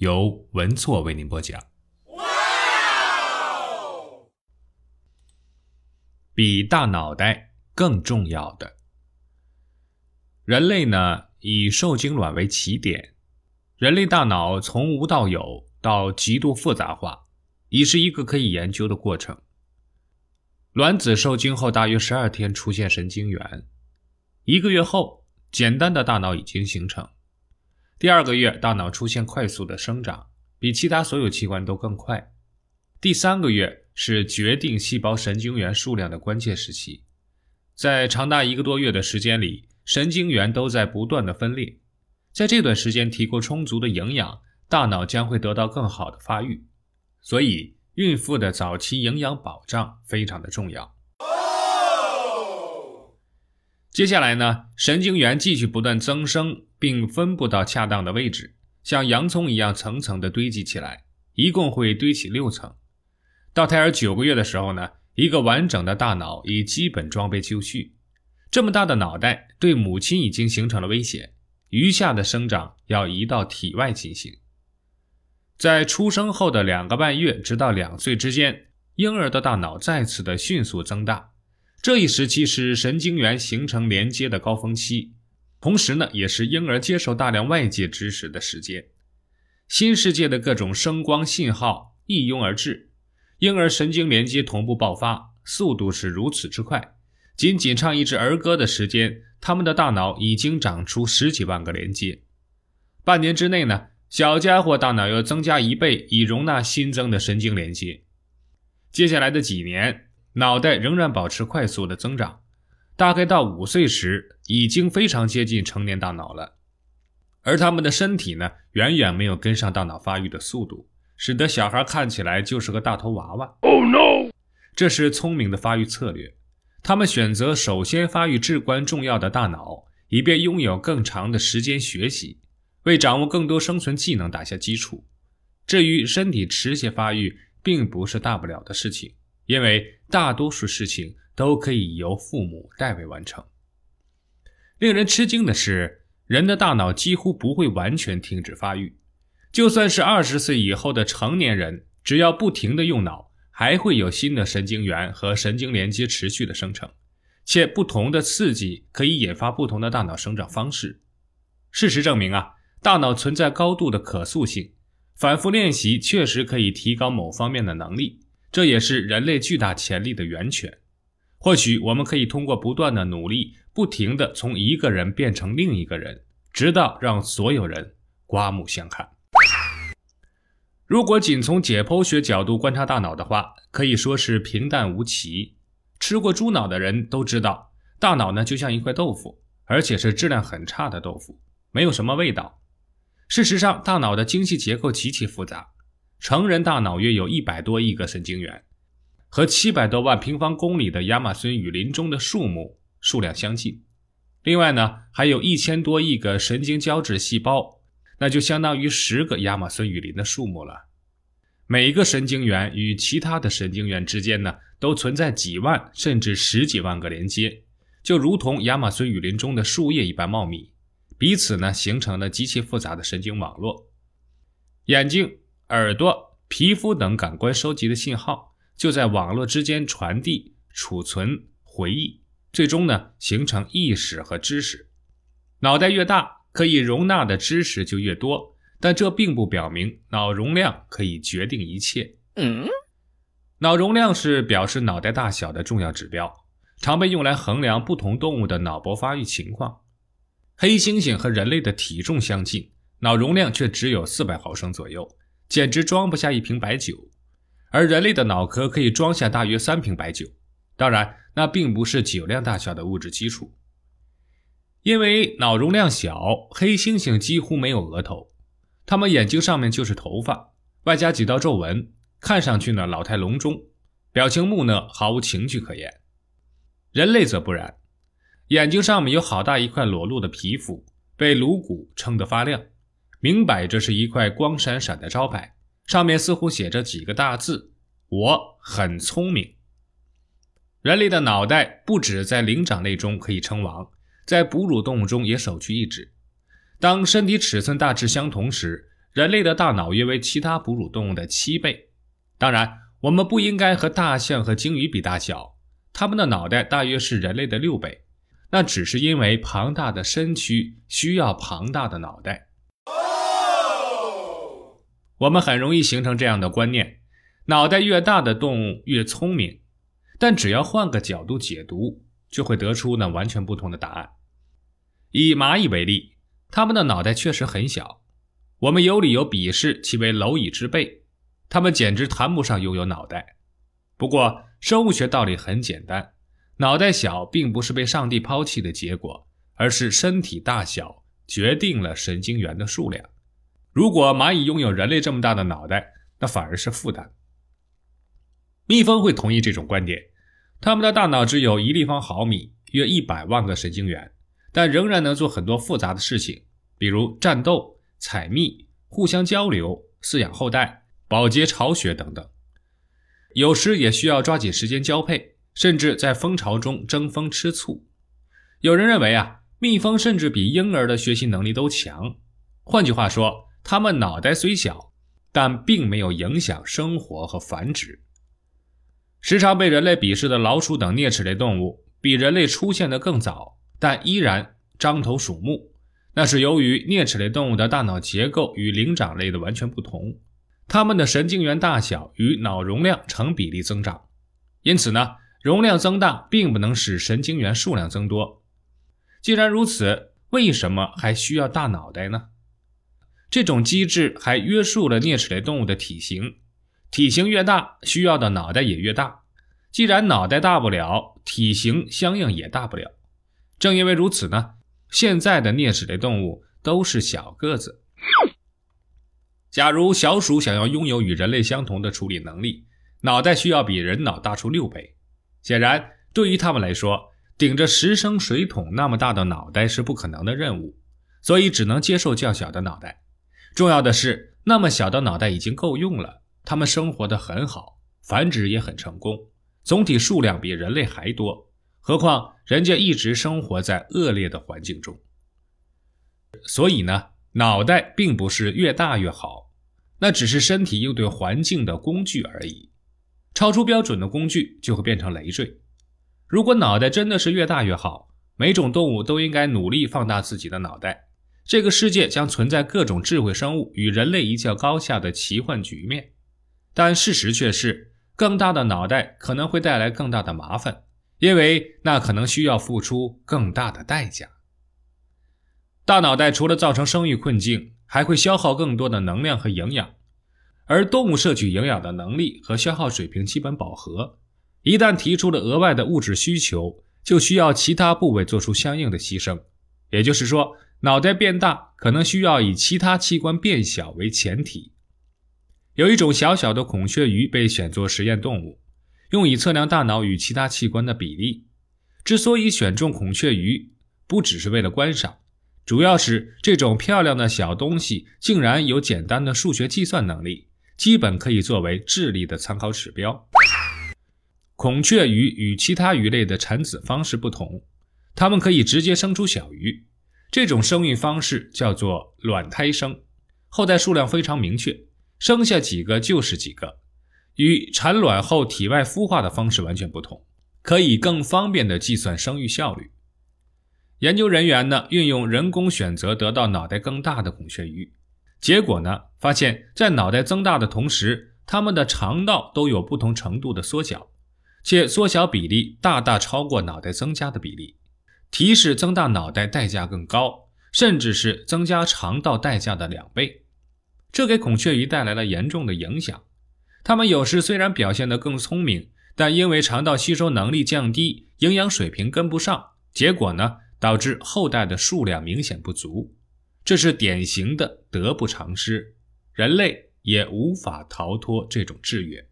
由文措为您播讲。比大脑袋更重要的，人类呢以受精卵为起点，人类大脑从无到有到极度复杂化，已是一个可以研究的过程。卵子受精后大约十二天出现神经元，一个月后，简单的大脑已经形成。第二个月，大脑出现快速的生长，比其他所有器官都更快。第三个月是决定细胞神经元数量的关键时期，在长达一个多月的时间里，神经元都在不断的分裂。在这段时间提供充足的营养，大脑将会得到更好的发育。所以，孕妇的早期营养保障非常的重要。接下来呢，神经元继续不断增生，并分布到恰当的位置，像洋葱一样层层的堆积起来，一共会堆起六层。到胎儿九个月的时候呢，一个完整的大脑已基本装备就绪。这么大的脑袋对母亲已经形成了威胁，余下的生长要移到体外进行。在出生后的两个半月直到两岁之间，婴儿的大脑再次的迅速增大。这一时期是神经元形成连接的高峰期，同时呢，也是婴儿接受大量外界知识的时间。新世界的各种声光信号一拥而至，婴儿神经连接同步爆发，速度是如此之快。仅仅唱一支儿歌的时间，他们的大脑已经长出十几万个连接。半年之内呢，小家伙大脑要增加一倍，以容纳新增的神经连接。接下来的几年。脑袋仍然保持快速的增长，大概到五岁时，已经非常接近成年大脑了。而他们的身体呢，远远没有跟上大脑发育的速度，使得小孩看起来就是个大头娃娃。Oh no！这是聪明的发育策略。他们选择首先发育至关重要的大脑，以便拥有更长的时间学习，为掌握更多生存技能打下基础。至于身体迟些发育，并不是大不了的事情。因为大多数事情都可以由父母代为完成。令人吃惊的是，人的大脑几乎不会完全停止发育，就算是二十岁以后的成年人，只要不停的用脑，还会有新的神经元和神经连接持续的生成，且不同的刺激可以引发不同的大脑生长方式。事实证明啊，大脑存在高度的可塑性，反复练习确实可以提高某方面的能力。这也是人类巨大潜力的源泉。或许我们可以通过不断的努力，不停的从一个人变成另一个人，直到让所有人刮目相看。如果仅从解剖学角度观察大脑的话，可以说是平淡无奇。吃过猪脑的人都知道，大脑呢就像一块豆腐，而且是质量很差的豆腐，没有什么味道。事实上，大脑的精细结构极其复杂。成人大脑约有一百多亿个神经元，和七百多万平方公里的亚马孙雨林中的树木数量相近。另外呢，还有一千多亿个神经胶质细胞，那就相当于十个亚马孙雨林的树木了。每一个神经元与其他的神经元之间呢，都存在几万甚至十几万个连接，就如同亚马孙雨林中的树叶一般茂密，彼此呢形成了极其复杂的神经网络。眼睛。耳朵、皮肤等感官收集的信号，就在网络之间传递、储存、回忆，最终呢形成意识和知识。脑袋越大，可以容纳的知识就越多，但这并不表明脑容量可以决定一切。嗯，脑容量是表示脑袋大小的重要指标，常被用来衡量不同动物的脑波发育情况。黑猩猩和人类的体重相近，脑容量却只有四百毫升左右。简直装不下一瓶白酒，而人类的脑壳可以装下大约三瓶白酒。当然，那并不是酒量大小的物质基础。因为脑容量小，黑猩猩几乎没有额头，它们眼睛上面就是头发，外加几道皱纹，看上去呢老态龙钟，表情木讷，毫无情趣可言。人类则不然，眼睛上面有好大一块裸露的皮肤，被颅骨撑得发亮，明摆着是一块光闪闪的招牌，上面似乎写着几个大字：“我很聪明。”人类的脑袋不止在灵长类中可以称王，在哺乳动物中也首屈一指。当身体尺寸大致相同时，人类的大脑约为其他哺乳动物的七倍。当然，我们不应该和大象和鲸鱼比大小，它们的脑袋大约是人类的六倍。那只是因为庞大的身躯需要庞大的脑袋。我们很容易形成这样的观念：脑袋越大的动物越聪明。但只要换个角度解读，就会得出呢完全不同的答案。以蚂蚁为例，它们的脑袋确实很小，我们有理由鄙视其为蝼蚁之辈，它们简直谈不上拥有脑袋。不过，生物学道理很简单，脑袋小并不是被上帝抛弃的结果，而是身体大小决定了神经元的数量。如果蚂蚁拥有人类这么大的脑袋，那反而是负担。蜜蜂会同意这种观点。它们的大脑只有一立方毫米，约一百万个神经元，但仍然能做很多复杂的事情，比如战斗、采蜜、互相交流、饲养后代、保洁巢穴等等。有时也需要抓紧时间交配，甚至在蜂巢中争风吃醋。有人认为啊，蜜蜂甚至比婴儿的学习能力都强。换句话说，它们脑袋虽小，但并没有影响生活和繁殖。时常被人类鄙视的老鼠等啮齿类动物，比人类出现的更早，但依然獐头鼠目。那是由于啮齿类动物的大脑结构与灵长类的完全不同，它们的神经元大小与脑容量成比例增长。因此呢，容量增大并不能使神经元数量增多。既然如此，为什么还需要大脑袋呢？这种机制还约束了啮齿类动物的体型。体型越大，需要的脑袋也越大。既然脑袋大不了，体型相应也大不了。正因为如此呢，现在的啮齿类动物都是小个子。假如小鼠想要拥有与人类相同的处理能力，脑袋需要比人脑大出六倍。显然，对于他们来说，顶着十升水桶那么大的脑袋是不可能的任务，所以只能接受较小的脑袋。重要的是，那么小的脑袋已经够用了。它们生活的很好，繁殖也很成功，总体数量比人类还多。何况人家一直生活在恶劣的环境中，所以呢，脑袋并不是越大越好，那只是身体应对环境的工具而已。超出标准的工具就会变成累赘。如果脑袋真的是越大越好，每种动物都应该努力放大自己的脑袋，这个世界将存在各种智慧生物与人类一较高下的奇幻局面。但事实却是，更大的脑袋可能会带来更大的麻烦，因为那可能需要付出更大的代价。大脑袋除了造成生育困境，还会消耗更多的能量和营养，而动物摄取营养的能力和消耗水平基本饱和。一旦提出了额外的物质需求，就需要其他部位做出相应的牺牲。也就是说，脑袋变大可能需要以其他器官变小为前提。有一种小小的孔雀鱼被选作实验动物，用以测量大脑与其他器官的比例。之所以选中孔雀鱼，不只是为了观赏，主要是这种漂亮的小东西竟然有简单的数学计算能力，基本可以作为智力的参考指标。孔雀鱼与其他鱼类的产子方式不同，它们可以直接生出小鱼，这种生育方式叫做卵胎生，后代数量非常明确。生下几个就是几个，与产卵后体外孵化的方式完全不同，可以更方便的计算生育效率。研究人员呢，运用人工选择得到脑袋更大的孔雀鱼，结果呢，发现，在脑袋增大的同时，它们的肠道都有不同程度的缩小，且缩小比例大大超过脑袋增加的比例，提示增大脑袋代价更高，甚至是增加肠道代价的两倍。这给孔雀鱼带来了严重的影响。它们有时虽然表现得更聪明，但因为肠道吸收能力降低，营养水平跟不上，结果呢，导致后代的数量明显不足。这是典型的得不偿失，人类也无法逃脱这种制约。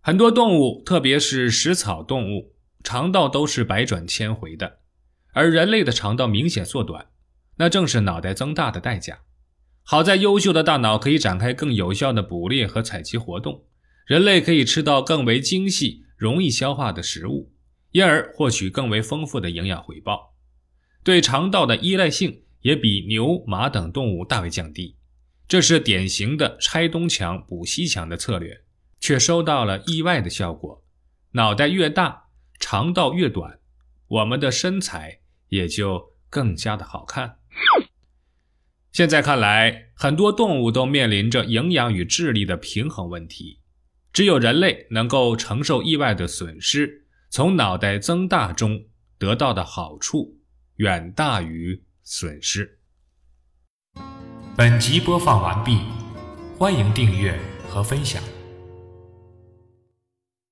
很多动物，特别是食草动物，肠道都是百转千回的，而人类的肠道明显缩短，那正是脑袋增大的代价。好在优秀的大脑可以展开更有效的捕猎和采集活动，人类可以吃到更为精细、容易消化的食物，因而获取更为丰富的营养回报，对肠道的依赖性也比牛、马等动物大为降低。这是典型的拆东墙补西墙的策略。却收到了意外的效果，脑袋越大，肠道越短，我们的身材也就更加的好看。现在看来，很多动物都面临着营养与智力的平衡问题，只有人类能够承受意外的损失，从脑袋增大中得到的好处远大于损失。本集播放完毕，欢迎订阅和分享。